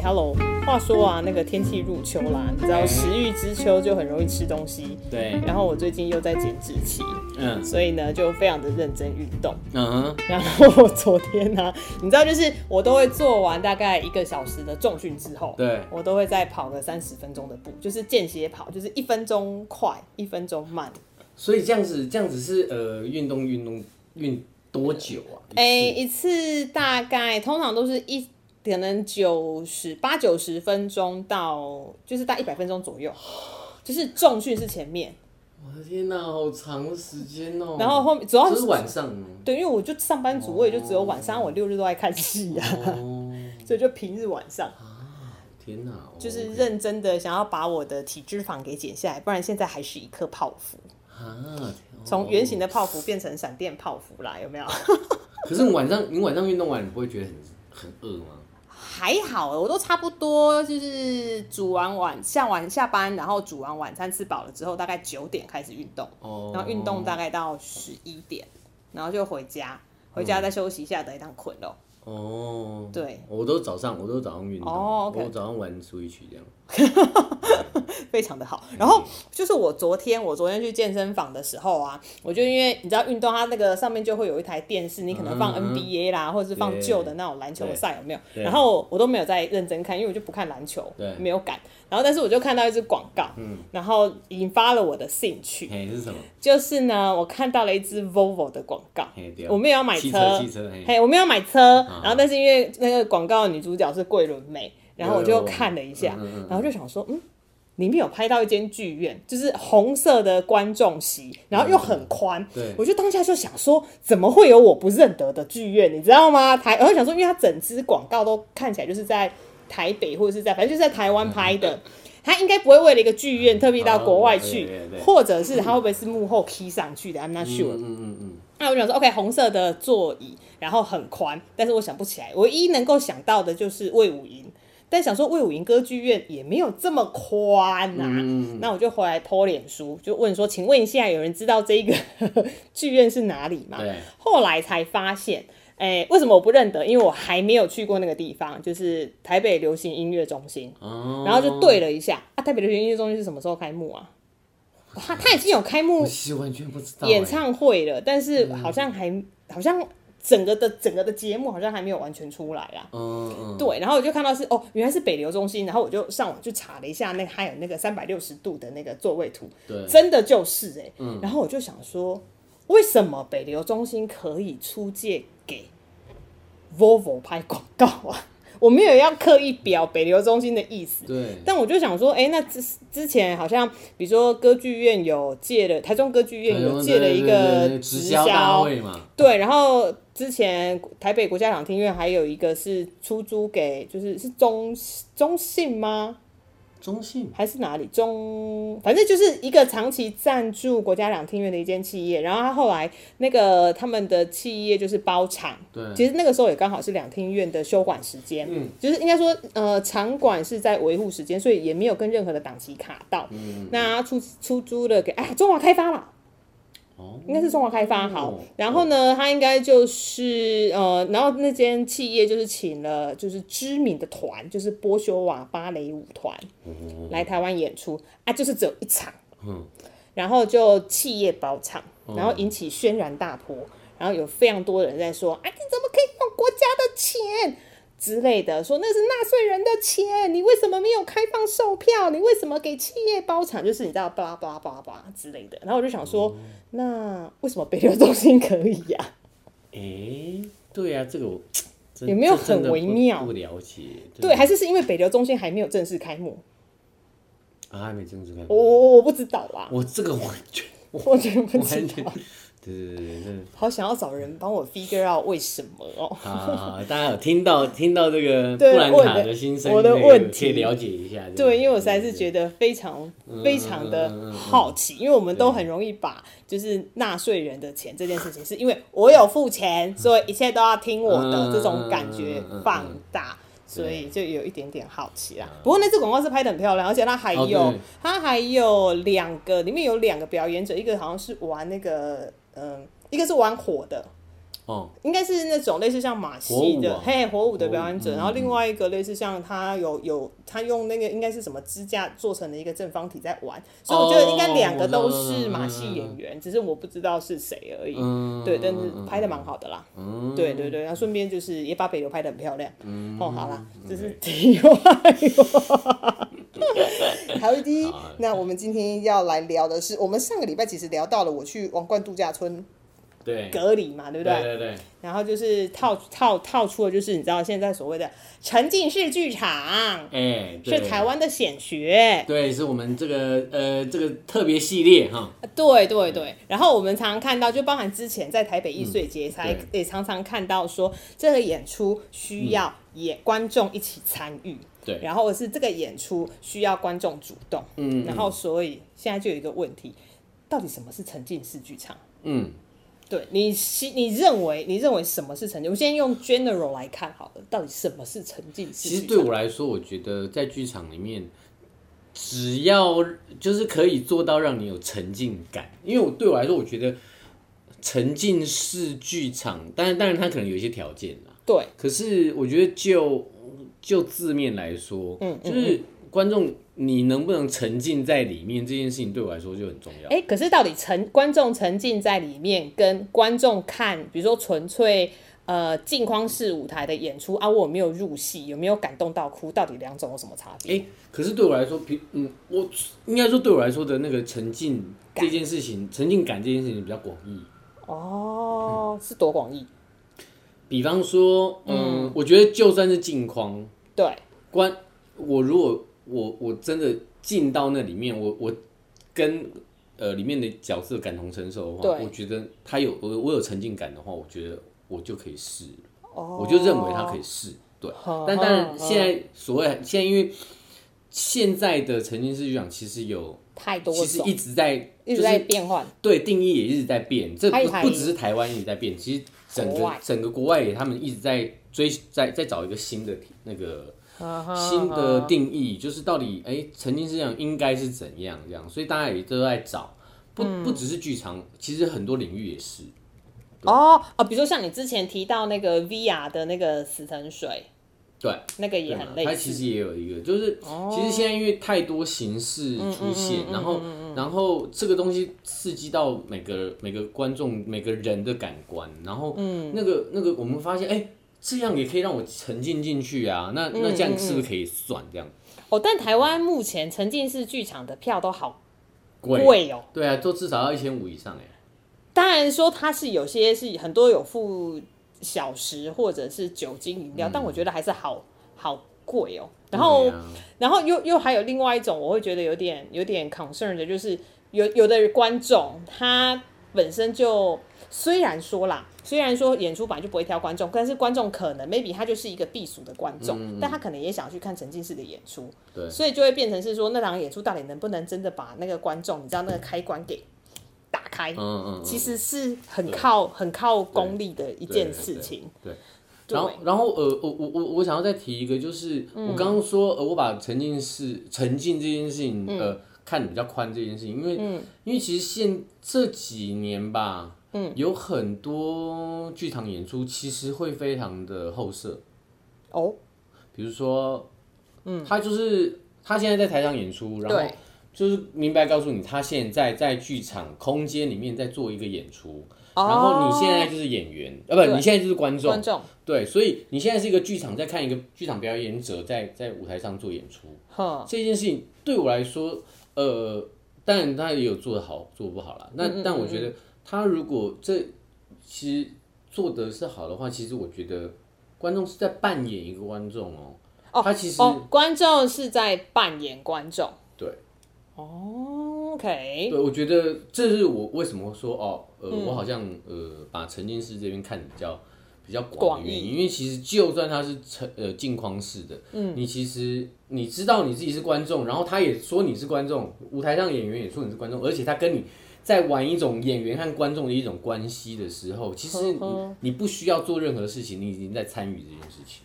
嘿、hey，Hello，话说啊，那个天气入秋啦，你知道食欲之秋就很容易吃东西。对。然后我最近又在减脂期，嗯，所以呢就非常的认真运动。嗯哼。然后我昨天呢、啊，你知道，就是我都会做完大概一个小时的重训之后，对，我都会再跑个三十分钟的步，就是间歇跑，就是一分钟快，一分钟慢。所以这样子，这样子是呃运动运动运多久啊？哎、欸，一次大概通常都是一。可能九十八九十分钟到，就是大概一百分钟左右，就是重训是前面。我的天哪，好长的时间哦！然后后面主要是晚上。对，因为我就上班族，我也就只有晚上，我六日都在看戏啊，所以就平日晚上。天哪！就是认真的想要把我的体脂肪给减下来，不然现在还是一颗泡芙。从圆形的泡芙变成闪电泡芙啦，有没有？可是你晚上你晚上运动完，你不会觉得很很饿吗？还好，我都差不多，就是煮完晚下完下班，然后煮完晚餐吃饱了之后，大概九点开始运动，oh. 然后运动大概到十一点，然后就回家，回家再休息一下，等一趟困了。哦、oh.，对，我都早上，我都早上运动，oh. 我早上玩 Switch 这样。非常的好，然后就是我昨天我昨天去健身房的时候啊，我就因为你知道运动，它那个上面就会有一台电视，你可能放 NBA 啦，嗯、或者是放旧的那种篮球赛有没有？然后我都没有在认真看，因为我就不看篮球，没有感。然后但是我就看到一支广告，嗯，然后引发了我的兴趣。是什么？就是呢，我看到了一支 Volvo 的广告，我没有要买车，嘿，我没有买车，然后但是因为那个广告女主角是桂纶镁，然后我就看了一下，然后就想说，嗯。里面有拍到一间剧院，就是红色的观众席，然后又很宽。对，我就当下就想说，怎么会有我不认得的剧院？你知道吗？台，我就想说，因为它整支广告都看起来就是在台北或者是在，反正就是在台湾拍的，他应该不会为了一个剧院特别到国外去，或者是他会不会是幕后 key 上去的？I'm not sure。嗯嗯嗯。那我想说，OK，红色的座椅，然后很宽，但是我想不起来，唯一能够想到的就是魏武营。但想说魏武营歌剧院也没有这么宽啊、嗯，那我就回来 po 脸书，就问说，请问一下，有人知道这个 剧院是哪里吗？后来才发现，哎、欸，为什么我不认得？因为我还没有去过那个地方，就是台北流行音乐中心、哦。然后就对了一下，啊，台北流行音乐中心是什么时候开幕啊？他他已经有开幕，完全不知道演唱会了，但是好像还、嗯、好像。整个的整个的节目好像还没有完全出来啊，嗯嗯，对，然后我就看到是哦，原来是北流中心，然后我就上网去查了一下，那个还有那个三百六十度的那个座位图，对，真的就是哎、欸，嗯，然后我就想说，为什么北流中心可以出借给 Volvo 拍广告啊？我没有要刻意表北流中心的意思，对，但我就想说，哎，那之之前好像，比如说歌剧院有借了，台中歌剧院有借了一个直销嘛，对，然后之前台北国家两厅院还有一个是出租给，就是是中中信吗？中信。还是哪里？中，反正就是一个长期赞助国家两厅院的一间企业，然后他后来那个他们的企业就是包场，对，其实那个时候也刚好是两厅院的休馆时间，嗯，就是应该说呃场馆是在维护时间，所以也没有跟任何的档期卡到，嗯，那出出租了给哎中华开发嘛。应该是中华开发好，然后呢，他应该就是呃，然后那间企业就是请了就是知名的团，就是波修瓦芭蕾舞团来台湾演出。啊，就是只有一场，然后就企业包场，然后引起轩然大波，然后有非常多人在说，啊，你怎么可以用国家的钱？之类的，说那是纳税人的钱，你为什么没有开放售票？你为什么给企业包场？就是你知道，巴拉巴拉巴拉巴拉之类的。然后我就想说，嗯、那为什么北流中心可以呀、啊？哎、欸，对呀、啊，这个我有没有很微妙？不了解。对，还是是因为北流中心还没有正式开幕啊？还没正式开幕？我我我不知道啦。我这个完全，我完全不知道。对对对对，好想要找人帮我 figure out 为什么哦。好，大家有听到听到这个布兰卡的心声，我的问题可以了解一下。对，因为我实在是觉得非常非常的好奇，因为我们都很容易把就是纳税人的钱这件事情，是因为我有付钱，所以一切都要听我的这种感觉放大，所以就有一点点好奇啦。不过那次广告是拍的很漂亮，而且它还有它还有两个，里面有两个表演者，一个好像是玩那个。嗯，一个是玩火的，哦，应该是那种类似像马戏的，嘿，火舞的表演者。然后另外一个类似像他有有他用那个应该是什么支架做成的一个正方体在玩，所以我觉得应该两个都是马戏演员，只是我不知道是谁而已。对，但是拍的蛮好的啦。对对对，然后顺便就是也把北流拍的很漂亮。哦，好啦，这是题外话。好的，那我们今天要来聊的是，我们上个礼拜其实聊到了我去王冠度假村。对，隔离嘛，对不对？对对对。然后就是套套套出的，就是你知道现在所谓的沉浸式剧场，哎，是台湾的显学。对，是我们这个呃这个特别系列哈。对对对。然后我们常常看到，就包含之前在台北艺术节才也常常看到说，这个演出需要演观众一起参与。对。然后是这个演出需要观众主动。嗯。然后所以现在就有一个问题，到底什么是沉浸式剧场？嗯。对你，你认为你认为什么是沉浸？我们先用 general 来看好了，到底什么是沉浸式？其实对我来说，我觉得在剧场里面，只要就是可以做到让你有沉浸感。因为我对我来说，我觉得沉浸式剧场，当然当然它可能有一些条件啦。对，可是我觉得就就字面来说，嗯，就是观众。你能不能沉浸在里面这件事情对我来说就很重要。哎、欸，可是到底沉观众沉浸在里面，跟观众看，比如说纯粹呃镜框式舞台的演出啊，我有没有入戏，有没有感动到哭，到底两种有什么差别？哎、欸，可是对我来说，比嗯，我应该说对我来说的那个沉浸这件事情，沉浸感这件事情比较广义。哦，嗯、是多广义？比方说，嗯，嗯。我觉得就算是镜框，对，关我如果。我我真的进到那里面，我我跟呃里面的角色感同身受的话，我觉得他有我我有沉浸感的话，我觉得我就可以试，我就认为他可以试，对。但当然现在所谓现在因为现在的沉浸式剧场其实有太多，其实一直在一直在变换，对，定义也一直在变，这不不只是台湾一直在变，其实整个整个国外也他们一直在追在在找一个新的那个。新的定义就是到底哎，曾经是这样应该是怎样这样，所以大家也都在找，不不只是剧场，其实很多领域也是。哦哦，比如说像你之前提到那个 VR 的那个死沉水，对，那个也很类似。它其实也有一个，就是其实现在因为太多形式出现，然后然后这个东西刺激到每个每个观众每个人的感官，然后那个那个我们发现哎。这样也可以让我沉浸进去啊，那那这样是不是可以算这样？嗯嗯、哦，但台湾目前沉浸式剧场的票都好贵哦。对啊，都至少要一千五以上哎。当然说它是有些是很多有附小时或者是酒精饮料，嗯、但我觉得还是好好贵哦。然后、啊、然后又又还有另外一种，我会觉得有点有点 concern 的，就是有有的观众他本身就虽然说啦。虽然说演出本来就不会挑观众，但是观众可能 maybe 他就是一个避暑的观众，嗯嗯，但他可能也想要去看沉浸式的演出，对，所以就会变成是说那场演出到底能不能真的把那个观众，你知道那个开关给打开，嗯嗯，嗯，其实是很靠很靠功力的一件事情，对。然后然后呃，我我我我想要再提一个，就是我刚刚说呃，我把沉浸式沉浸这件事情呃看的比较宽这件事情，因为、嗯、因为其实现这几年吧。嗯，有很多剧场演出其实会非常的后设。哦，比如说，嗯，他就是他现在在台上演出，然后就是明白告诉你，他现在在剧场空间里面在做一个演出，然后你现在就是演员，呃，不，你现在就是观众，观众，对，所以你现在是一个剧场在看一个剧场表演者在在舞台上做演出，哈，这件事情对我来说，呃，当然他也有做的好，做不好啦，那但我觉得。他如果这其实做的是好的话，其实我觉得观众是在扮演一个观众哦。哦，他其实、哦、观众是在扮演观众。对。哦，OK。对，我觉得这是我为什么说哦，呃，嗯、我好像呃把沉浸式这边看比较比较广的原因，义因为其实就算他是沉呃镜框式的，嗯，你其实你知道你自己是观众，然后他也说你是观众，舞台上演员也说你是观众，而且他跟你。在玩一种演员和观众的一种关系的时候，其实你你不需要做任何事情，你已经在参与这件事情。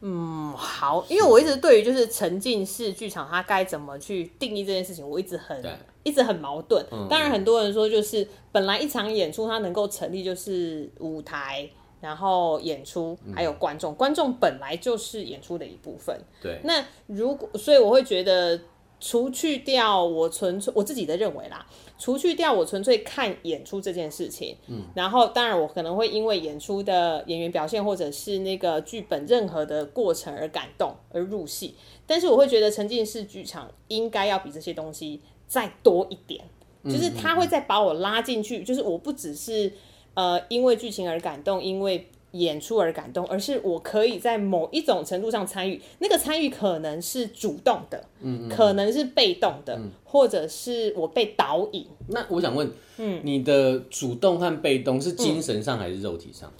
嗯，好，因为我一直对于就是沉浸式剧场它该怎么去定义这件事情，我一直很一直很矛盾。嗯、当然，很多人说就是本来一场演出它能够成立，就是舞台，然后演出还有观众，嗯、观众本来就是演出的一部分。对。那如果所以我会觉得，除去掉我纯粹我自己的认为啦。除去掉我纯粹看演出这件事情，嗯，然后当然我可能会因为演出的演员表现或者是那个剧本任何的过程而感动而入戏，但是我会觉得沉浸式剧场应该要比这些东西再多一点，就是他会再把我拉进去，就是我不只是呃因为剧情而感动，因为。演出而感动，而是我可以在某一种程度上参与，那个参与可能是主动的，嗯，嗯，可能是被动的，嗯、或者是我被导引。那我想问，嗯，你的主动和被动是精神上还是肉体上？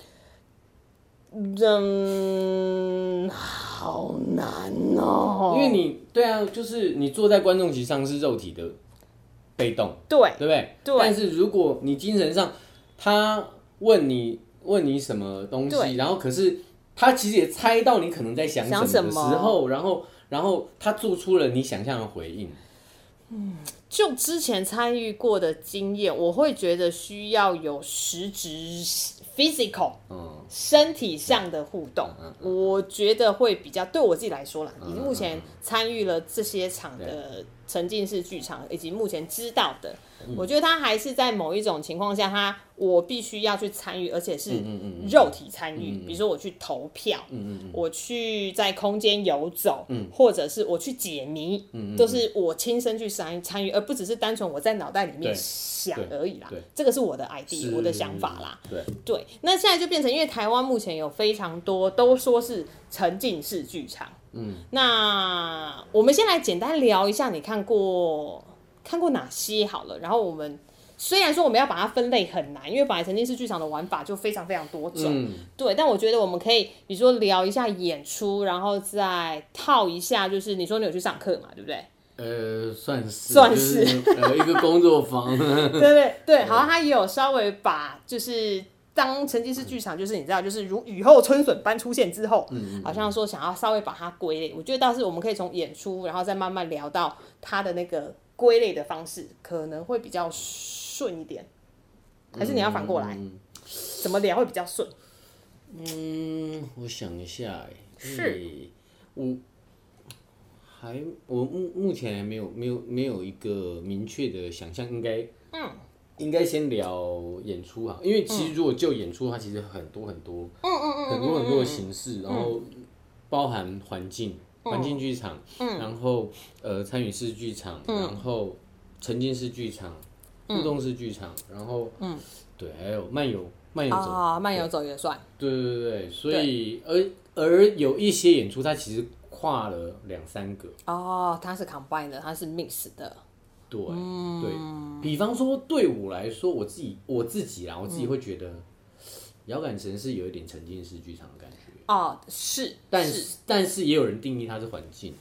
嗯，好难哦，因为你对啊，就是你坐在观众席上是肉体的被动，对，对不对？对。但是如果你精神上，他问你。问你什么东西，然后可是他其实也猜到你可能在想什么的时候，然后然后他做出了你想象的回应。嗯，就之前参与过的经验，我会觉得需要有实质 physical，嗯，身体上的互动，嗯嗯、我觉得会比较对我自己来说啦。你、嗯、目前参与了这些场的沉浸式剧场，以及目前知道的。我觉得他还是在某一种情况下，他我必须要去参与，而且是肉体参与。比如说我去投票，我去在空间游走，或者是我去解谜，都是我亲身去参参与，而不只是单纯我在脑袋里面想而已啦。这个是我的 idea，我的想法啦。对对，那现在就变成，因为台湾目前有非常多都说是沉浸式剧场，嗯，那我们先来简单聊一下，你看过。看过哪些好了，然后我们虽然说我们要把它分类很难，因为本来沉浸式剧场的玩法就非常非常多种，嗯、对。但我觉得我们可以，比如说聊一下演出，然后再套一下，就是你说你有去上课嘛，对不对？呃，算是，算是，呃，一个工作坊。对 对对，好像他也有稍微把，就是当沉浸式剧场，就是你知道，就是如雨后春笋般出现之后，嗯、好像说想要稍微把它归类。我觉得倒是我们可以从演出，然后再慢慢聊到它的那个。归类的方式可能会比较顺一点，还是你要反过来？嗯、怎么聊会比较顺？嗯，我想一下，哎，是，我还我目目前还没有没有没有一个明确的想象，应该嗯，应该先聊演出哈，因为其实如果就演出，它其实很多很多，嗯嗯嗯，很多很多的形式，然后包含环境。环境剧场，嗯、然后呃参与式剧场，嗯、然后沉浸式剧场，互动式剧场，然后嗯，对，还有漫游漫游走，啊，慢游走也算，对对对，所以而而有一些演出，它其实跨了两三个，哦，它是 combined 的，它是 mix 的，对，嗯、对，比方说对我来说，我自己我自己啦，我自己会觉得，摇感城是有一点沉浸式剧场的感觉。哦，是，但是。但是也有人定义它是环境，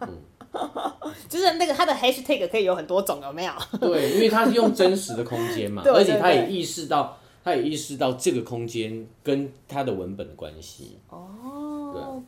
嗯，就是那个它的 hashtag 可以有很多种，有没有？对，因为它是用真实的空间嘛，对 对对，而且他也意识到，他也意识到这个空间跟他的文本的关系。哦，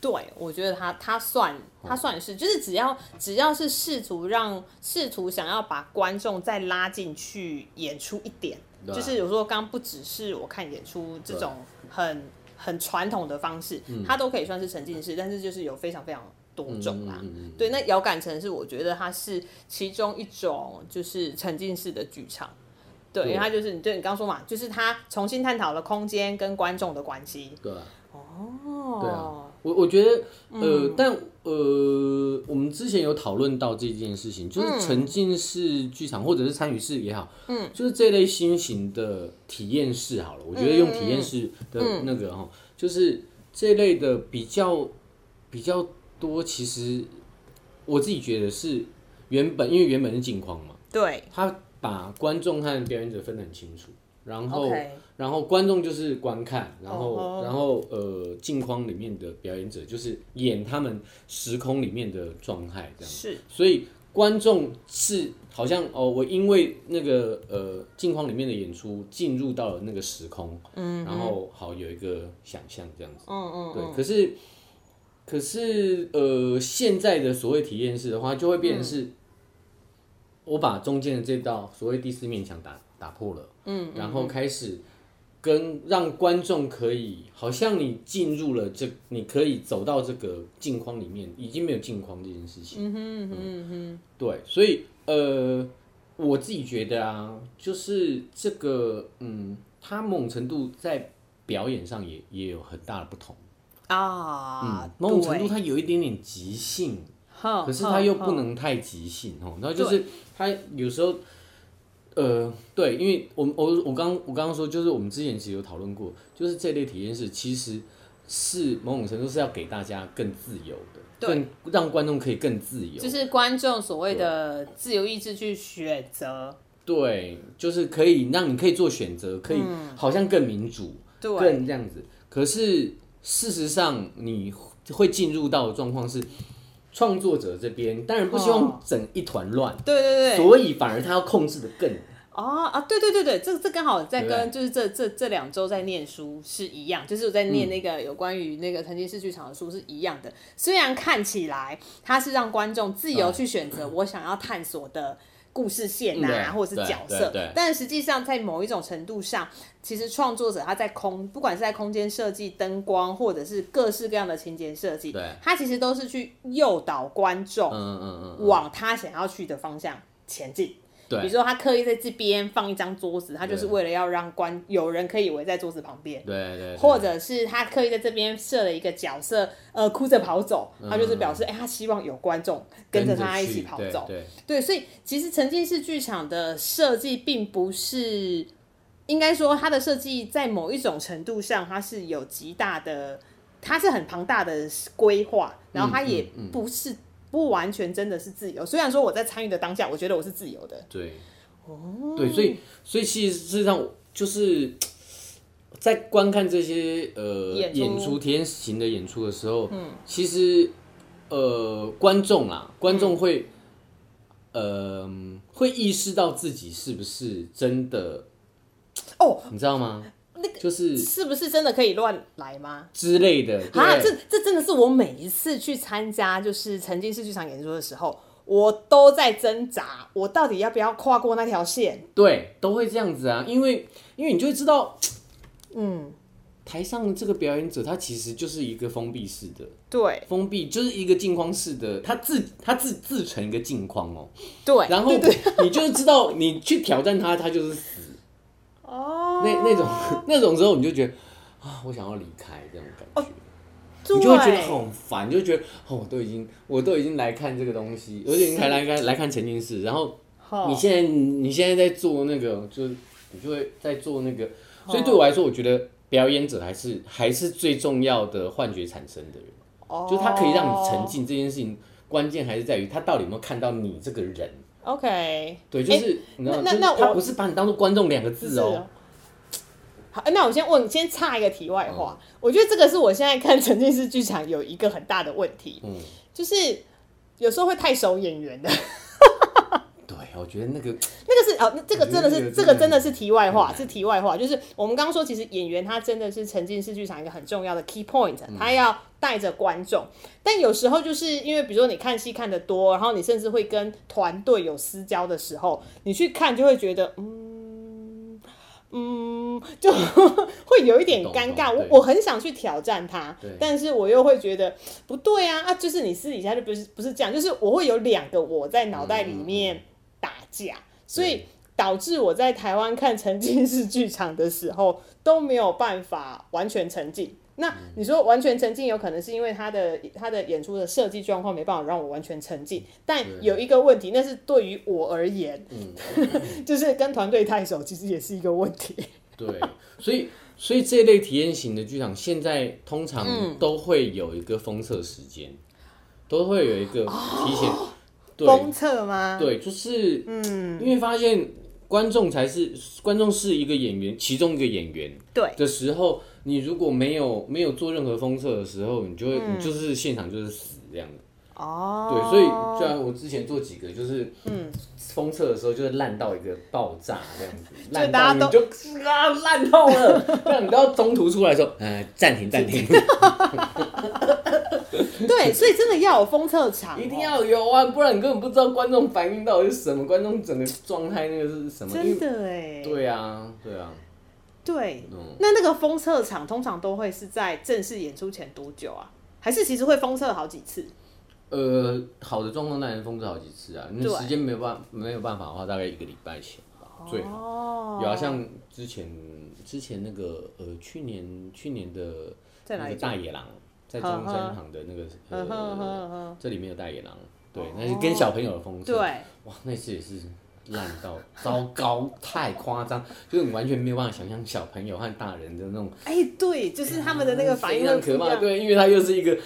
对，我觉得他他算他算是，就是只要只要是试图让试图想要把观众再拉进去演出一点，啊、就是有时候刚不只是我看演出这种很。很传统的方式，它都可以算是沉浸式，嗯、但是就是有非常非常多种啦。嗯嗯嗯、对，那遥感城市我觉得它是其中一种，就是沉浸式的剧场。对，对因为它就是你对你刚说嘛，就是它重新探讨了空间跟观众的关系。对。哦。对啊。我我觉得，呃，嗯、但呃，我们之前有讨论到这件事情，就是沉浸式剧场或者是参与式也好，嗯，就是这类新型的体验式好了。我觉得用体验式的那个哈，嗯、就是这类的比较比较多。其实我自己觉得是原本，因为原本是镜框嘛，对，他把观众和表演者分得很清楚。然后，Okay. 然后观众就是观看，然后，oh, oh. 然后呃，镜框里面的表演者就是演他们时空里面的状态，这样是。所以观众是好像哦，我因为那个呃镜框里面的演出进入到了那个时空，嗯、mm，hmm. 然后好有一个想象这样子，嗯嗯、mm，hmm. 对。可是，可是呃，现在的所谓体验式的话，就会变成是。Mm hmm. 我把中间的这道所谓第四面墙打打破了，嗯，然后开始跟让观众可以，好像你进入了这，你可以走到这个镜框里面，已经没有镜框这件事情，嗯哼嗯哼对，所以呃，我自己觉得啊，就是这个，嗯，他某种程度在表演上也也有很大的不同。啊，嗯，某种程度他有一点点即兴。可是他又不能太即兴哦，然后就是他有时候，呃，对，因为我我我刚我刚刚说，就是我们之前其实有讨论过，就是这类体验式其实是某种程度是要给大家更自由的，对，更让观众可以更自由，就是观众所谓的自由意志去选择，对，就是可以让你可以做选择，可以好像更民主，对，更这样子。可是事实上你会进入到的状况是。创作者这边当然不希望整一团乱，对对对，所以反而他要控制的更哦啊，对对对对，这这刚好在跟就是这这这两周在念书是一样，就是我在念那个有关于那个沉浸式剧场的书是一样的。虽然看起来它是让观众自由去选择我想要探索的故事线啊，或者是角色，但实际上在某一种程度上。其实创作者他在空，不管是在空间设计、灯光，或者是各式各样的情节设计，他其实都是去诱导观众，嗯嗯嗯，往他想要去的方向前进。对，比如说他刻意在这边放一张桌子，他就是为了要让观有人可以围在桌子旁边。对对。或者是他刻意在这边设了一个角色，呃，哭着跑走，他就是表示，哎，他希望有观众跟着他一起跑走。对对。所以其实沉浸式剧场的设计并不是。应该说，它的设计在某一种程度上，它是有极大的，它是很庞大的规划，然后它也不是不完全真的是自由。虽然说我在参与的当下，我觉得我是自由的。对，哦，对，所以所以其实事实上就是在观看这些呃演出，演出体验型的演出的时候，嗯，其实呃观众啊，观众会、嗯、呃会意识到自己是不是真的。哦，你知道吗？那个就是是不是真的可以乱来吗？之类的啊，这这真的是我每一次去参加就是沉浸式剧场演出的时候，我都在挣扎，我到底要不要跨过那条线？对，都会这样子啊，因为因为你就会知道，嗯，台上这个表演者他其实就是一个封闭式的，对，封闭就是一个镜框式的，他自他自自成一个镜框哦，对，然后你就是知道你去挑战他，他就是死。哦，那那种 那种时候，你就觉得啊，我想要离开这种感觉，哦、你就会觉得很烦，你就觉得哦，我都已经我都已经来看这个东西，而且你还来来来看沉浸式，然后你现在你现在在做那个，就是你就会在做那个，所以对我来说，我觉得表演者还是还是最重要的幻觉产生的人，哦、就是他可以让你沉浸这件事情，关键还是在于他到底有没有看到你这个人。OK，对，就是、欸、你知道，那那他不是把你当做观众两个字哦。好，那我先问，先插一个题外话。嗯、我觉得这个是我现在看沉浸式剧场有一个很大的问题，嗯，就是有时候会太熟演员的。对，我觉得那个 那个是哦，那这个真的是这个真的是题外话，是题外话。就是我们刚刚说，其实演员他真的是沉浸式剧场一个很重要的 key point，他要。带着观众，但有时候就是因为，比如说你看戏看的多，然后你甚至会跟团队有私交的时候，你去看就会觉得，嗯嗯，就 会有一点尴尬。我我很想去挑战他，但是我又会觉得不对啊啊！就是你私底下就不是不是这样，就是我会有两个我在脑袋里面打架，所以导致我在台湾看沉浸式剧场的时候都没有办法完全沉浸。那你说完全沉浸，有可能是因为他的他的演出的设计状况没办法让我完全沉浸。但有一个问题，那是对于我而言，嗯、就是跟团队太熟，其实也是一个问题。对，所以所以这类体验型的剧场现在通常都会有一个封测时间，都会有一个提前封测吗？对，就是嗯，因为发现观众才是观众是一个演员，其中一个演员对的时候。你如果没有没有做任何封测的时候，你就会、嗯、你就是现场就是死这样的哦。对，所以虽然我之前做几个，就是嗯，封测的时候就是烂到一个爆炸这样子，烂到你就啊烂透了，这样你都要中途出来说，呃，暂停暂停。对，所以真的要有封测场，喔，一定要有啊，不然你根本不知道观众反应到底是什么，观众整个状态那个是什么。真的哎。对啊，对啊。对，嗯，那那个封测场通常都会是在正式演出前多久啊？还是其实会封测好几次？呃，好的状况当然封测好几次啊。那时间没有办没有办法的话，大概一个礼拜前吧，最好。哦。有啊，像之前之前那个呃，去年去年的那个大野狼，在中山堂的那个呃，这里面有大野狼，对，那是跟小朋友的封测。对。哇，那次也是。烂到糟糕，太夸张，就是你完全没有办法想象小朋友和大人的那种。哎、欸，对，就是他们的那个反应很可怕，对，因为它又是一个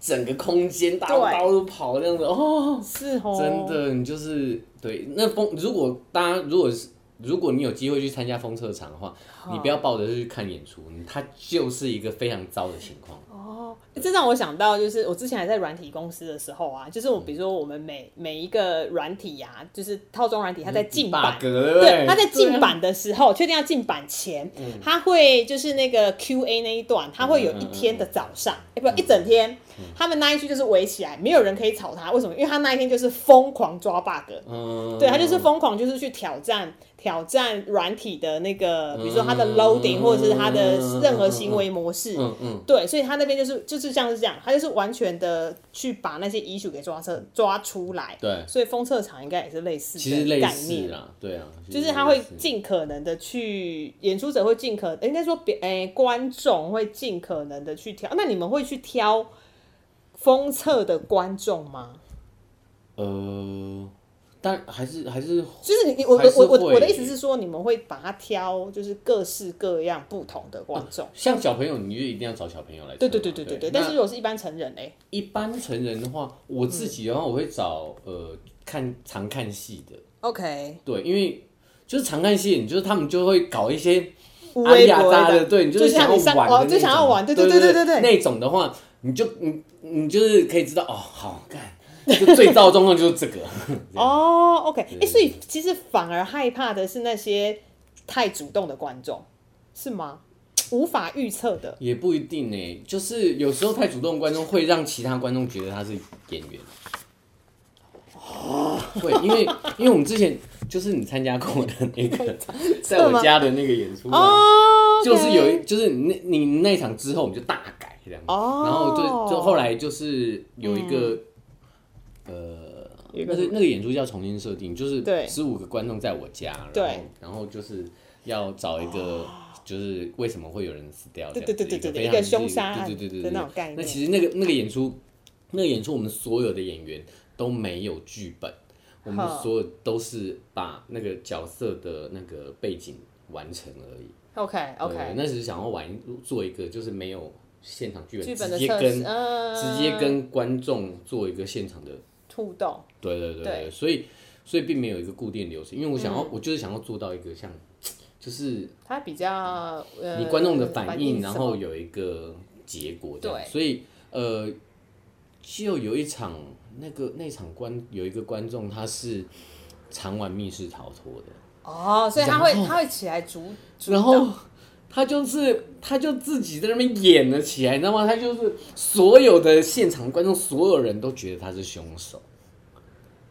整个空间大刀都跑那样子哦，是哦，真的，你就是对那风，如果大家如果是如果你有机会去参加风车场的话，你不要抱着去看演出，它就是一个非常糟的情况。这让我想到，就是我之前还在软体公司的时候啊，就是我比如说我们每每一个软体呀、啊，就是套装软体，它在进版，对，它在进版的时候，确定要进版前，它会就是那个 QA 那一段，它会有一天的早上，哎，不，一整天，他们那一区就是围起来，没有人可以吵他，为什么？因为他那一天就是疯狂抓 bug，对，他就是疯狂就是去挑战。挑战软体的那个，比如说它的 loading，或者是它的任何行为模式，嗯嗯，对，所以他那边就是就是像是这样，他就是完全的去把那些 issue 给抓出抓出来，对，所以封测场应该也是类似的概念。啦，对啊，就是他会尽可能的去演出者会尽可，应该说别哎观众会尽可能的去挑，那你们会去挑封测的观众吗？呃。但还是还是，就是你我我我我的意思是说，你们会把它挑，就是各式各样不同的观众。像小朋友，你就一定要找小朋友来。对对对对对对。但是如果是一般成人嘞？一般成人的话，我自己的话，我会找呃看常看戏的。OK。对，因为就是常看戏，你就是他们就会搞一些阿里亚扎的，对，你就是想要玩，就想要玩，对对对对对对。那种的话，你就你你就是可以知道哦，好干。就最糟的状况就是这个 哦，OK，哎、欸，所以其实反而害怕的是那些太主动的观众，是吗？无法预测的，也不一定呢。就是有时候太主动的观众会让其他观众觉得他是演员。哦，会，因为因为我们之前就是你参加过的那个，在我家的那个演出哦，就是有一就是那你那一场之后我们就大改这样哦，然后就就后来就是有一个。嗯呃，那个那个演出叫重新设定，就是十五个观众在我家，然后然后就是要找一个，就是为什么会有人死掉？对对对对对，一个凶杀案，对对对对那种概念。那其实那个那个演出，那个演出我们所有的演员都没有剧本，我们所有都是把那个角色的那个背景完成而已。OK OK，那时想要玩做一个就是没有现场剧本，直接跟直接跟观众做一个现场的。互动，对对对，对所以所以并没有一个固定流程，因为我想要，嗯、我就是想要做到一个像，就是它比较你观众的反应，然后有一个结果，对，所以呃，就有一场那个那场观有一个观众他是常玩密室逃脱的，哦，所以他会他会起来主，然后他就是他就自己在那边演了起来，你知道吗？他就是所有的现场观众，所有人都觉得他是凶手。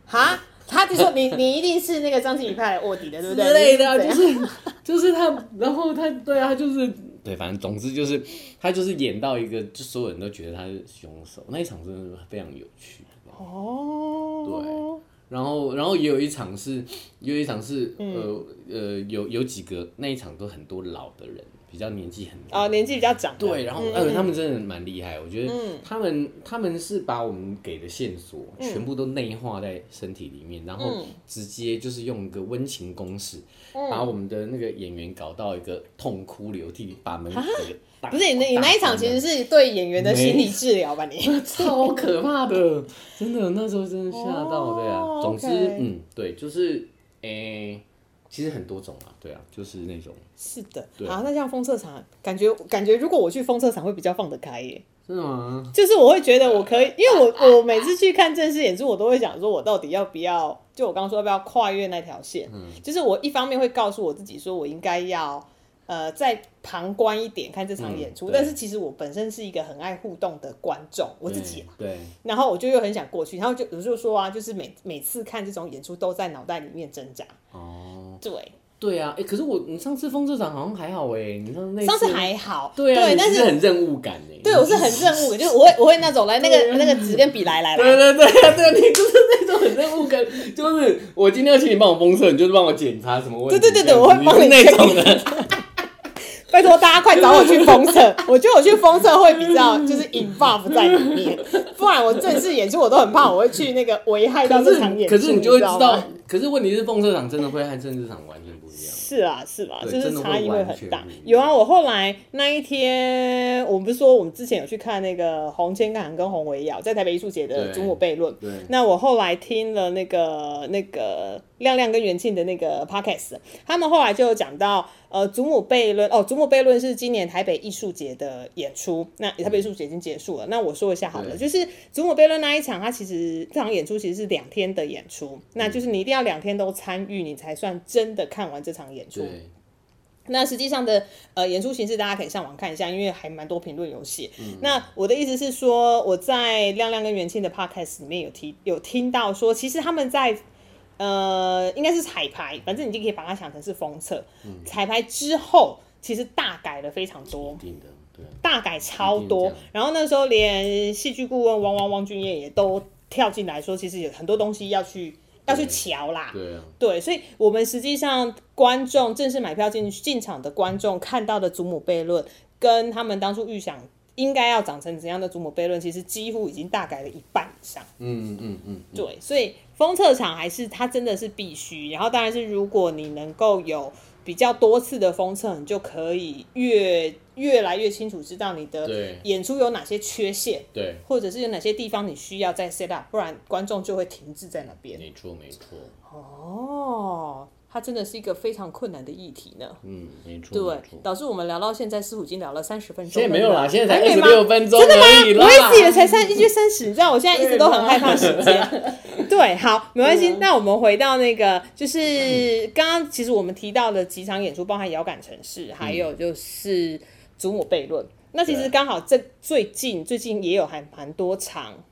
哈，他就说你你一定是那个张馨予派来卧底的，对不对？之类的，就是就是他，然后他对啊，他就是对，反正总之就是他就是演到一个，就所有人都觉得他是凶手，那一场真的是非常有趣。哦，对，然后然后也有一场是，也有一场是，嗯、呃呃，有有几个那一场都很多老的人。比较年纪很啊哦，年纪比较长。对，然后呃，他们真的蛮厉害，我觉得他们他们是把我们给的线索全部都内化在身体里面，然后直接就是用一个温情攻势，把我们的那个演员搞到一个痛哭流涕，把门给打。不是你那，你那一场其实是对演员的心理治疗吧？你 超可怕的，真的那时候真的吓到，对啊。总之，嗯，对，就是诶。其实很多种啊，对啊，就是那种。是的，对啊，那像封测场，感觉感觉如果我去封测场会比较放得开耶。是吗？就是我会觉得我可以，因为我我每次去看正式演出，我都会想说，我到底要不要？就我刚刚说要不要跨越那条线？嗯，就是我一方面会告诉我自己说，我应该要。呃再旁观一点看这场演出，嗯、但是其实我本身是一个很爱互动的观众，我自己嘛。对。然后我就又很想过去，然后就有时候说啊，就是每每次看这种演出都在脑袋里面挣扎。哦。对。对啊，哎，可是我你上次风车场好像还好哎，你上那上次还好，对啊，对，但是很任务感哎，对我是很任务，就是我会我会那种来那个那个纸跟笔来来来，对对对对，你就是那种很任务感，就是我今天要请你帮我封测，你就是帮我检查什么问题，对对对对，我会帮你那种的，拜托大家快找我去封测，我觉得我去封测会比较就是 involve 在里面，不然我正式演出我都很怕我会去那个危害到这场演出，可是你就会知道，可是问题是封测场真的会和正式场完全不一样。是啊，是吧？就是差异会很大。有啊，我后来那一天，我们不是说我们之前有去看那个洪千凯跟洪维瑶在台北艺术节的祖母悖论。对。那我后来听了那个那个亮亮跟元庆的那个 podcast，他们后来就有讲到，呃，祖母悖论哦，祖母悖论是今年台北艺术节的演出。那台北艺术节已经结束了。那我说一下好了，就是祖母悖论那一场，它其实这场演出其实是两天的演出，那就是你一定要两天都参与，你才算真的看完这场演出。那实际上的呃演出形式，大家可以上网看一下，因为还蛮多评论有写。嗯、那我的意思是说，我在亮亮跟元庆的 podcast 里面有提有听到说，其实他们在呃应该是彩排，反正你就可以把它想成是封测。嗯、彩排之后，其实大改了非常多，对，大改超多。然后那时候连戏剧顾问汪汪汪俊彦也都跳进来说，其实有很多东西要去。要去瞧啦，对，啊、对，所以我们实际上观众正式买票进进场的观众看到的祖母悖论，跟他们当初预想应该要长成怎样的祖母悖论，其实几乎已经大改了一半以上。嗯嗯嗯，嗯对，所以封测场还是它真的是必须，然后当然是如果你能够有。比较多次的封测，你就可以越越来越清楚知道你的演出有哪些缺陷，对，或者是有哪些地方你需要再 set up，不然观众就会停滞在那边。没错，没错。哦。它真的是一个非常困难的议题呢。嗯，没错。对，导致我们聊到现在似乎已经聊了三十分钟。现在没有啦，现在才二十六分钟。真的吗？我一直以为才三，一句三十。你知道，我现在一直都很害怕时间。对，好，没关系。那我们回到那个，就是刚刚其实我们提到的几场演出，包含遥感城市，还有就是祖母悖论。那其实刚好这最近最近也有还蛮多场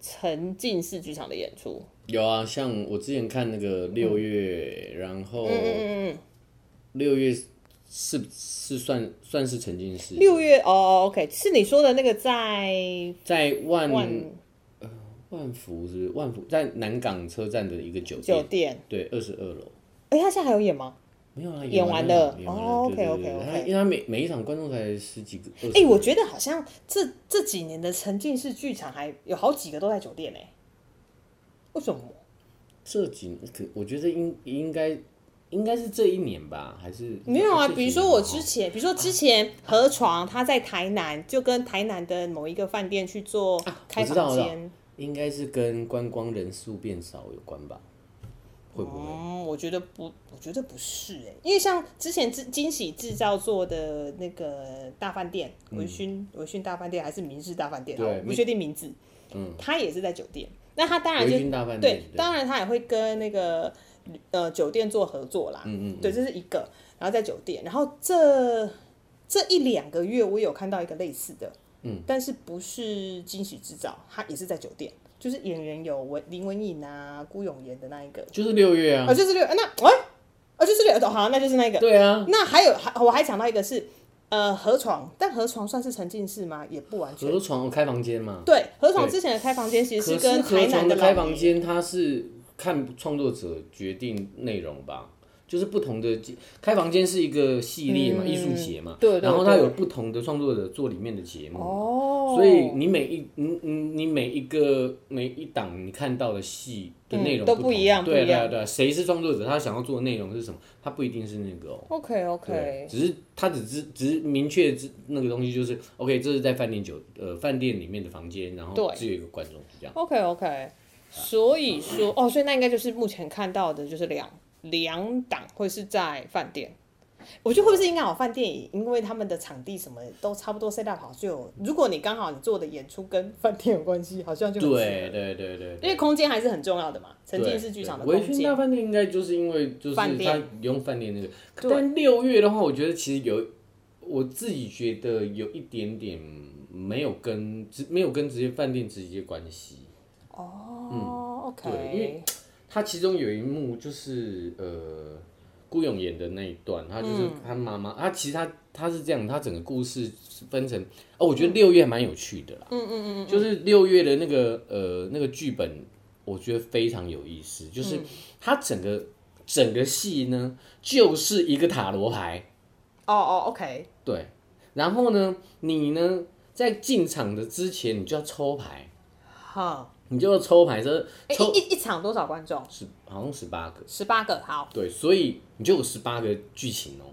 沉浸式剧场的演出。有啊，像我之前看那个六月，嗯、然后六月是是算算是沉浸式。六月哦，OK，是你说的那个在在万万呃万福是万福在南港车站的一个酒店酒店，对，二十二楼。哎、欸，他现在还有演吗？没有啊，演完了。哦，OK OK OK，因为他每每一场观众才十几个。哎、欸，我觉得好像这这几年的沉浸式剧场还有好几个都在酒店呢。为什么？这几可我觉得应应该应该是这一年吧，还是没有啊？比如说我之前，比如说之前河床他在台南，就跟台南的某一个饭店去做开房间，应该是跟观光人数变少有关吧？会不会？嗯，我觉得不，我觉得不是哎，因为像之前惊惊喜制造做的那个大饭店，维勋维勋大饭店还是明治大饭店？对，不确定名字。嗯，他也是在酒店。那他当然就对，对当然他也会跟那个呃酒店做合作啦。嗯，嗯嗯，对，这是一个。然后在酒店，然后这这一两个月我有看到一个类似的，嗯，但是不是惊喜制造，他也是在酒店，就是演员有文林文颖啊、顾永言的那一个，就是六月啊，啊就是六，那哎，啊就是六，好，那就是那个，对啊。那还有还我还想到一个是。呃，河床，但河床算是沉浸式吗？也不完全。河床开房间嘛？对，河床之前的开房间其实是跟台南的，的开房间，它是看创作者决定内容吧。就是不同的开房间是一个系列嘛，艺术节嘛，对，然后它有不同的创作者做里面的节目，哦，所以你每一你你你每一个每一档你看到的戏的内容都不一样，对对对，谁是创作者，他想要做的内容是什么，他不一定是那个哦，OK OK，只是他只是只是明确那个东西就是 OK，这是在饭店酒呃饭店里面的房间，然后只有一个观众是这样，OK OK，所以说哦，所以那应该就是目前看到的就是两。两档会是在饭店，我觉得会不会是应该好饭店，因为他们的场地什么都差不多 set up 好，就有如果你刚好你做的演出跟饭店有关系，好像就对对对对，因为空间还是很重要的嘛。沉浸式剧场的空间。微醺大饭店应该就是因为就是他用饭店那个，但六月的话，我觉得其实有我自己觉得有一点点没有跟直没有跟直接饭店直接关系。哦、嗯、，OK，对，因为他其中有一幕就是呃。顾勇演的那一段，他就是他妈妈，他其实他他是这样，他整个故事分成哦，我觉得六月还蛮有趣的啦，嗯嗯嗯，就是六月的那个呃那个剧本，我觉得非常有意思，就是他整个整个戏呢就是一个塔罗牌，哦哦，OK，对，然后呢，你呢在进场的之前，你就要抽牌，好。你就要抽牌，这抽一一场多少观众？十，好像十八个。十八个，好。对，所以你就有十八个剧情哦。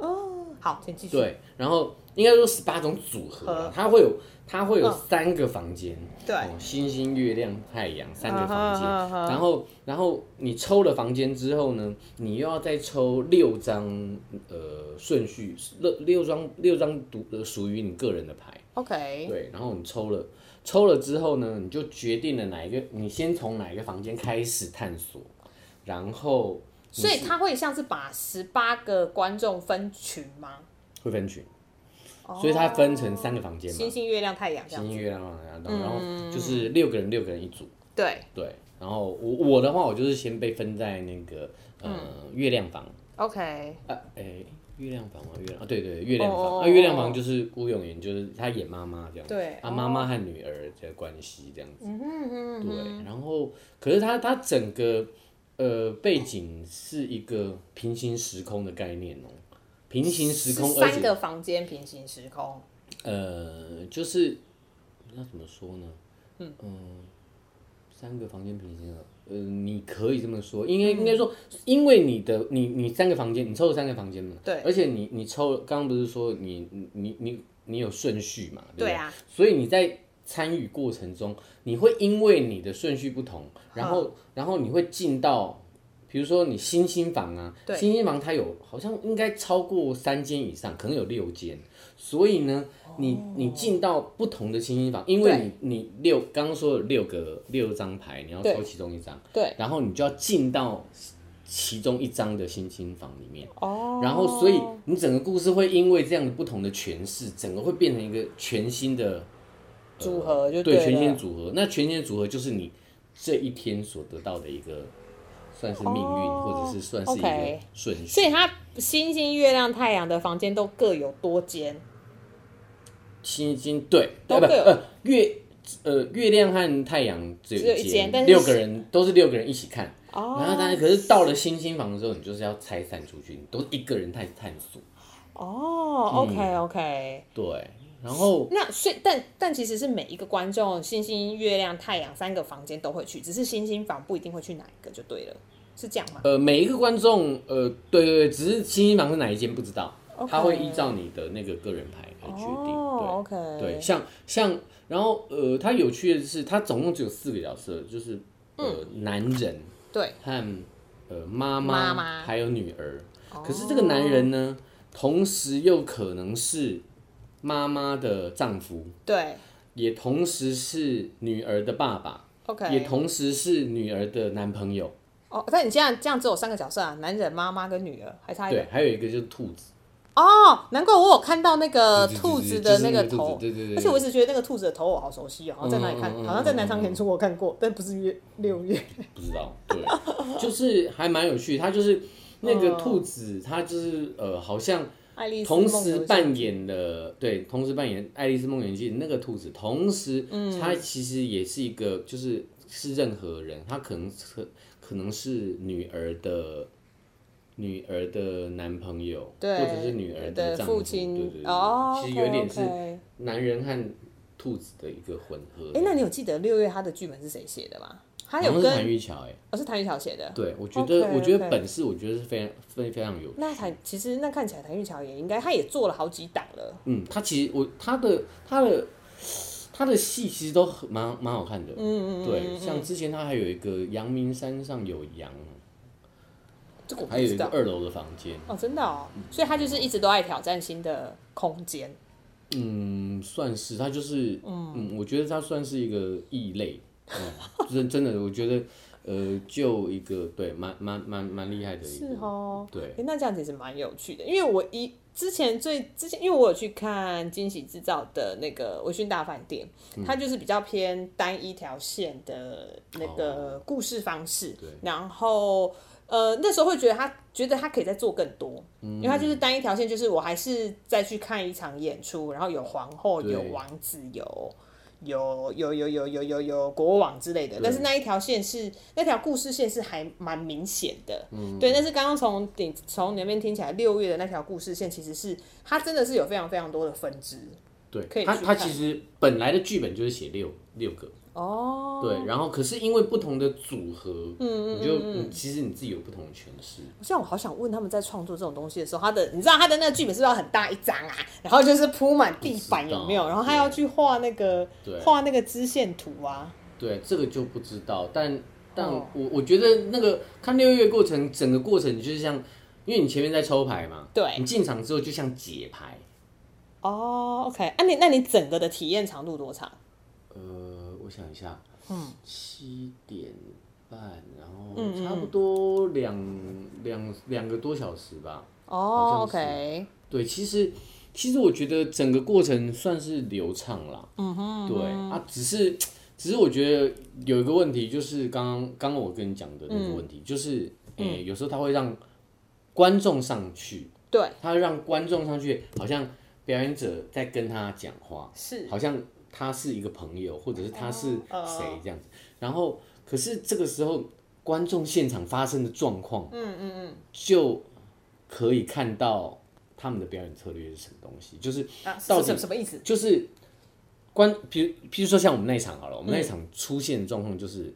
哦，好，请继续。对，然后应该说十八种组合，它会有它会有三个房间。对，星星、月亮、太阳三个房间。然后然后你抽了房间之后呢，你又要再抽六张呃顺序六六张六张独呃属于你个人的牌。OK。对，然后你抽了。抽了之后呢，你就决定了哪一个，你先从哪一个房间开始探索，然后，所以他会像是把十八个观众分群吗？会分群，所以它分成三个房间嘛，星星、月亮、太阳，星星、月亮、太阳，然后就是六个人，六个人一组，对。对，然后我我的话，我就是先被分在那个呃月亮房，OK，呃，哎。月亮房吗？月亮啊，对对，对，月亮房。那、oh, 啊、月亮房就是吴永元，就是他演妈妈这样子。对。他妈妈和女儿的关系这样子。嗯哼嗯对，然后可是他他整个呃背景是一个平行时空的概念哦，平行时空。三个房间平行时空。呃，就是那怎么说呢？嗯嗯。三个房间平行了，呃，你可以这么说，应该应该说，因为你的你你三个房间，你抽了三个房间嘛，对，而且你你抽，刚刚不是说你你你你有顺序嘛，对，所以你在参与过程中，你会因为你的顺序不同，然后然后你会进到，比如说你星星房啊，对，星星房它有好像应该超过三间以上，可能有六间，所以呢。你你进到不同的星星房，因为你你六刚刚说的六个六张牌，你要抽其中一张，对，然后你就要进到其中一张的星星房里面，哦，然后所以你整个故事会因为这样的不同的诠释，整个会变成一个全新的组合，就对，对，全新的组合。那全新的组合就是你这一天所得到的一个算是命运，或者是算是一个顺序。所以它星星、月亮、太阳的房间都各有多间。星星对，对不呃月呃月亮和太阳只有一间，但是六个人都是六个人一起看。哦。然后但是可是到了星星房的时候，你就是要拆散出去，你都一个人探探索。哦，OK OK。对，然后那所以但但其实是每一个观众星星、月亮、太阳三个房间都会去，只是星星房不一定会去哪一个就对了，是这样吗？呃，每一个观众呃对对对，只是星星房是哪一间不知道。他会依照你的那个个人牌来决定，哦、对，okay、对，像像，然后呃，他有趣的是，他总共只有四个角色，就是呃，嗯、男人，对，和呃妈妈，妈妈还有女儿。哦、可是这个男人呢，同时又可能是妈妈的丈夫，对，也同时是女儿的爸爸，OK，也同时是女儿的男朋友。哦，但你这样这样只有三个角色啊，男人、妈妈跟女儿，还差一个，对，还有一个就是兔子。哦，难怪我有看到那个兔子的那个头，对对对，而且我一直觉得那个兔子的头我好熟悉哦，好像在哪里看？好像在南昌演出我看过，但不是月六月，不知道，对，就是还蛮有趣。他就是那个兔子，他就是呃，好像同时扮演了，对，同时扮演《爱丽丝梦游记》那个兔子，同时，他其实也是一个，就是是任何人，他可能可可能是女儿的。女儿的男朋友，对或者是女儿的父亲，对对对，哦、其实有一点是男人和兔子的一个混合。哎、欸，那你有记得六月他的剧本是谁写的吗？他有跟是谭玉桥哎，哦，是谭玉桥写的。对，我觉得 okay, okay. 我觉得本事，我觉得是非常非非常有。那谭其实那看起来谭玉桥也应该，他也做了好几档了。嗯，他其实我他的他的他的戏其实都很蛮蛮好看的。嗯嗯嗯。对，像之前他还有一个《阳明山上有羊》。这个还有一个二楼的房间。哦，真的哦，所以他就是一直都在挑战新的空间。嗯，算是他就是嗯，嗯，我觉得他算是一个异类。嗯，真真的，我觉得。呃，就一个对，蛮蛮蛮蛮厉害的一个，是哦，对，那这样其实蛮有趣的，因为我一之前最之前，因为我有去看惊喜制造的那个微醺大饭店，嗯，它就是比较偏单一条线的那个故事方式，哦，然后呃那时候会觉得他觉得他可以再做更多，嗯，因为他就是单一条线，就是我还是再去看一场演出，然后有皇后，有王子，有。有有有有有有有国王之类的，但是那一条线是那条故事线是还蛮明显的，嗯，对。但是刚刚从顶从那边听起来，六月的那条故事线其实是它真的是有非常非常多的分支，对，可以。它它其实本来的剧本就是写六六个。哦，对，然后可是因为不同的组合，嗯嗯，你就你其实你自己有不同的诠释。像我好想问他们在创作这种东西的时候，他的你知道他的那个剧本是不是要很大一张啊？然后就是铺满地板有没有？然后他要去画那个画那个支线图啊？对，这个就不知道。但但我我觉得那个看六月过程，整个过程你就是像，因为你前面在抽牌嘛，对，你进场之后就像解牌。哦，OK，啊你那你整个的体验长度多长？呃。我想一下，嗯，七点半，然后差不多两两两个多小时吧。哦，OK。对，其实其实我觉得整个过程算是流畅啦。嗯哼。对啊，只是只是我觉得有一个问题，就是刚刚刚刚我跟你讲的那个问题，就是诶，有时候他会让观众上去，对，他让观众上去，好像表演者在跟他讲话，是，好像。他是一个朋友，或者是他是谁这样子，然后可是这个时候观众现场发生的状况，嗯嗯嗯，就可以看到他们的表演策略是什么东西，就是到底什么意思？就是观，比如比如说像我们那一场好了，我们那一场出现的状况就是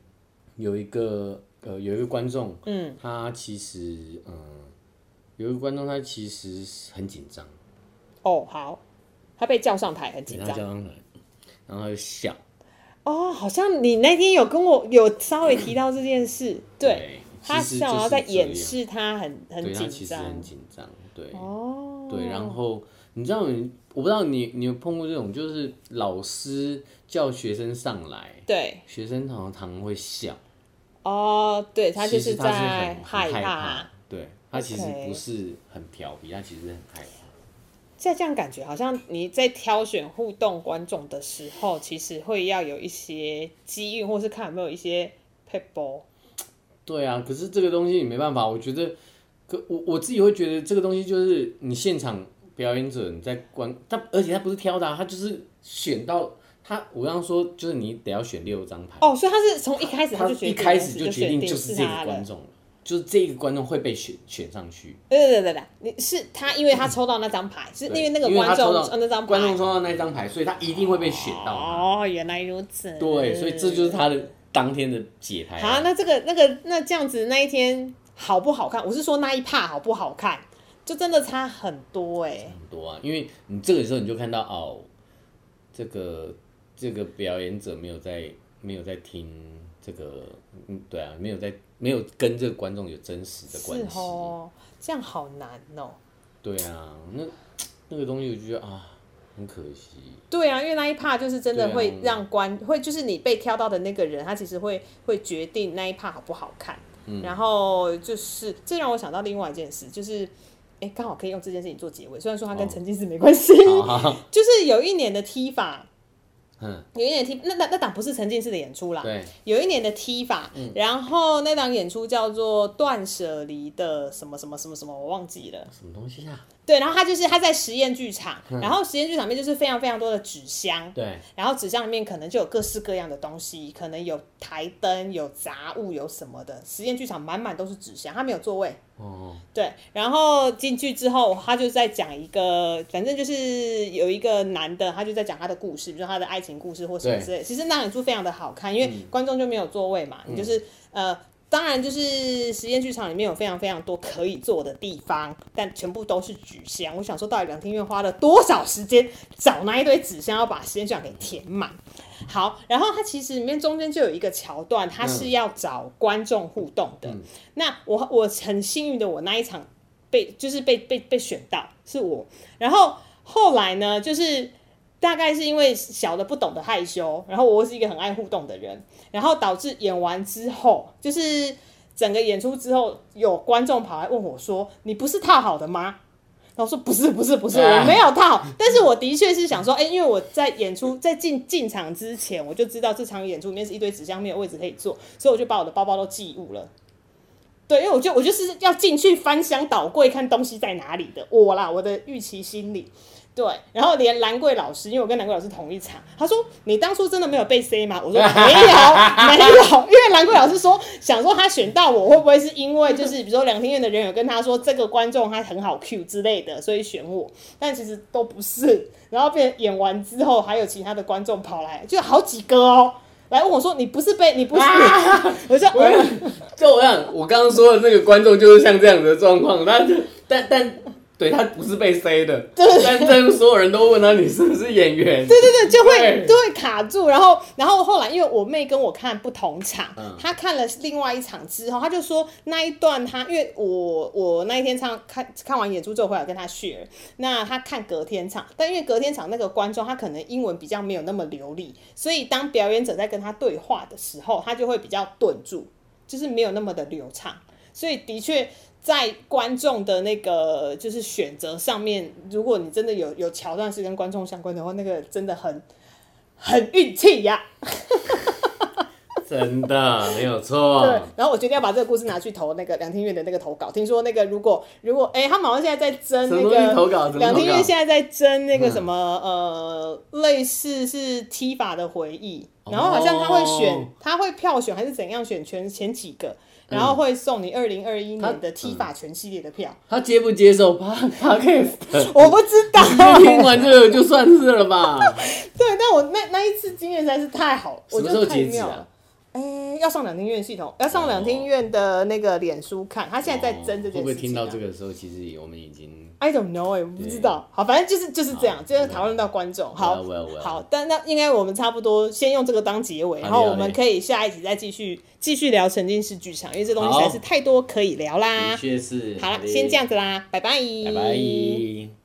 有一个呃有一个观众，嗯，他其实嗯有一个观众他其实很紧张，哦好。他被叫上台，很紧张。然后他就笑。哦，好像你那天有跟我有稍微提到这件事。对，他笑，然后在掩饰他很很紧张。其实很紧张。对。哦。对，然后你知道你，我不知道你你有碰过这种，就是老师叫学生上来，对，学生常常会笑。哦，对他就是在害怕。对，他其实不是很调皮，他其实很害怕。在这样感觉，好像你在挑选互动观众的时候，其实会要有一些机遇，或是看有没有一些撇步。对啊，可是这个东西你没办法。我觉得，可我我自己会觉得这个东西就是你现场表演者你在观，他而且他不是挑的，啊，他就是选到他。我刚刚说就是你得要选六张牌。哦，所以他是从一开始他就决定一开始就决定就是这个观众。就是这个观众会被选选上去。对对对对，你是他，因为他抽到那张牌，是因为那个观众那张观众抽到那张牌，所以他一定会被选到。哦，原来如此。对，所以这就是他的当天的解牌。好，那这个那个那这样子那一天好不好看？我是说那一趴好不好看？就真的差很多哎。很多啊，因为你这个时候你就看到哦，这个这个表演者没有在没有在听这个，嗯，对啊，没有在。没有跟这个观众有真实的关系，哦，这样好难哦。对啊，那那个东西我就觉得啊，很可惜。对啊，因为那一 part 就是真的会让观、啊、会，就是你被挑到的那个人，他其实会会决定那一 part 好不好看。嗯、然后就是这让我想到另外一件事，就是哎，刚好可以用这件事情做结尾。虽然说它跟沉浸式没关系，哦、就是有一年的踢法。嗯，有一年踢那那那档不是沉浸式的演出啦，对，有一年的踢法，嗯、然后那档演出叫做断舍离的什么什么什么什么，我忘记了，什么东西啊？对，然后他就是他在实验剧场，嗯、然后实验剧场里面就是非常非常多的纸箱，对，然后纸箱里面可能就有各式各样的东西，可能有台灯，有杂物，有什么的。实验剧场满满都是纸箱，他没有座位。哦，对，然后进去之后，他就在讲一个，反正就是有一个男的，他就在讲他的故事，比如说他的爱情故事或什么之类。其实那演出非常的好看，因为观众就没有座位嘛，嗯、你就是呃。当然，就是实验剧场里面有非常非常多可以做的地方，但全部都是纸箱。我想说，到底两厅院花了多少时间找那一堆纸箱，要把实验剧场给填满？好，然后它其实里面中间就有一个桥段，它是要找观众互动的。嗯、那我我很幸运的，我那一场被就是被被被选到是我。然后后来呢，就是大概是因为小的不懂得害羞，然后我是一个很爱互动的人，然后导致演完之后，就是整个演出之后，有观众跑来问我说：“你不是套好的吗？”然后说不是不是不是，我没有套，但是我的确是想说，哎、欸，因为我在演出在进进场之前，我就知道这场演出里面是一堆纸箱，没有位置可以坐，所以我就把我的包包都寄物了。对，因为我就我就是要进去翻箱倒柜看东西在哪里的，我啦，我的预期心理。对，然后连兰桂老师，因为我跟兰桂老师同一场，他说：“你当初真的没有被 C 吗？”我说：“ 没有，没有。”因为兰桂老师说，想说他选到我会不会是因为就是比如说两厅院的人有跟他说这个观众他很好 Q 之类的，所以选我，但其实都不是。然后变演完之后，还有其他的观众跑来，就好几个哦，来问我说：“你不是被你不是？”我说：“就我想我刚刚说的那个观众就是像这样的状况，但但但。”对，他不是被塞的，对，但是所有人都问他，你是不是演员？对对对，就会就会卡住，然后然后后来因为我妹跟我看不同场，嗯、她看了另外一场之后，她就说那一段她因为我我那一天唱看看完演出之后回来跟她 share，那她看隔天场，但因为隔天场那个观众他可能英文比较没有那么流利，所以当表演者在跟他对话的时候，他就会比较顿住，就是没有那么的流畅，所以的确。在观众的那个就是选择上面，如果你真的有有桥段是跟观众相关的话，那个真的很很运气呀。真的没有错。对，然后我决定要把这个故事拿去投那个两厅院的那个投稿。听说那个如果如果哎、欸，他们好像现在在争那个两厅院现在在争那个什么呃，类似是踢法的回忆，然后好像他会选，他会票选还是怎样选全前几个。然后会送你二零二一年的踢法全系列的票。他接不接受 Podcast？我不知道。听完这个就算是了吧。对，但我那那一次经验实在是太好，什么时候截止啊？哎、欸，要上两厅院系统，要上两厅院的那个脸书看，他现在在争这件事情、啊哦。会不会听到这个时候，其实我们已经？I don't know，哎、欸，我不知道。好，反正就是就是这样，就是讨论到观众。好，好，但那应该我们差不多先用这个当结尾，然后我们可以下一集再继续继续聊沉浸式剧场，因为这东西实在是太多可以聊啦。好了，先这样子啦，拜拜。拜拜。